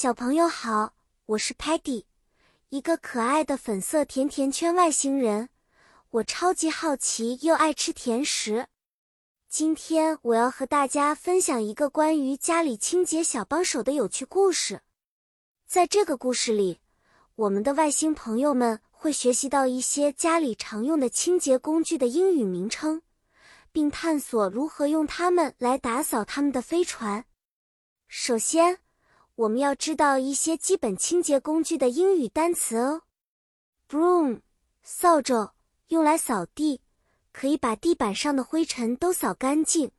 小朋友好，我是 Patty，一个可爱的粉色甜甜圈外星人。我超级好奇又爱吃甜食。今天我要和大家分享一个关于家里清洁小帮手的有趣故事。在这个故事里，我们的外星朋友们会学习到一些家里常用的清洁工具的英语名称，并探索如何用它们来打扫他们的飞船。首先，我们要知道一些基本清洁工具的英语单词哦。Broom，扫帚，用来扫地，可以把地板上的灰尘都扫干净。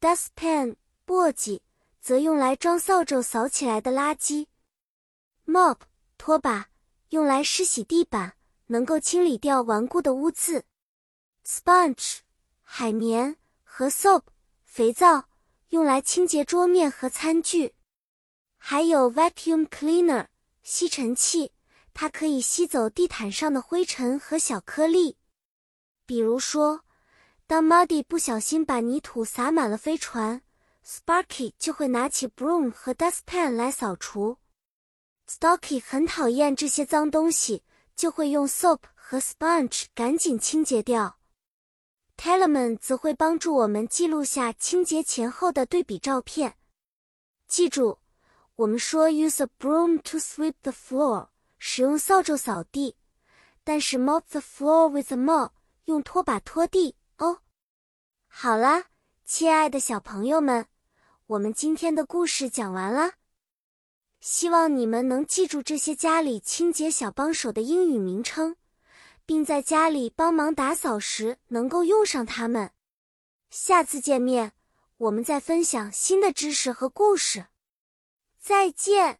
Dustpan，簸箕，则用来装扫帚扫起来的垃圾。Mop，拖把，用来湿洗地板，能够清理掉顽固的污渍。Sponge，海绵和 Soap，肥皂，用来清洁桌面和餐具。还有 vacuum cleaner 吸尘器，它可以吸走地毯上的灰尘和小颗粒。比如说，当 Muddy 不小心把泥土洒满了飞船，Sparky 就会拿起 broom 和 dustpan 来扫除。Stocky 很讨厌这些脏东西，就会用 soap 和 sponge 赶紧清洁掉。Telemann 则会帮助我们记录下清洁前后的对比照片。记住。我们说 use a broom to sweep the floor，使用扫帚扫地，但是 mop the floor with a mop，用拖把拖地哦。好了，亲爱的小朋友们，我们今天的故事讲完了。希望你们能记住这些家里清洁小帮手的英语名称，并在家里帮忙打扫时能够用上它们。下次见面，我们再分享新的知识和故事。再见。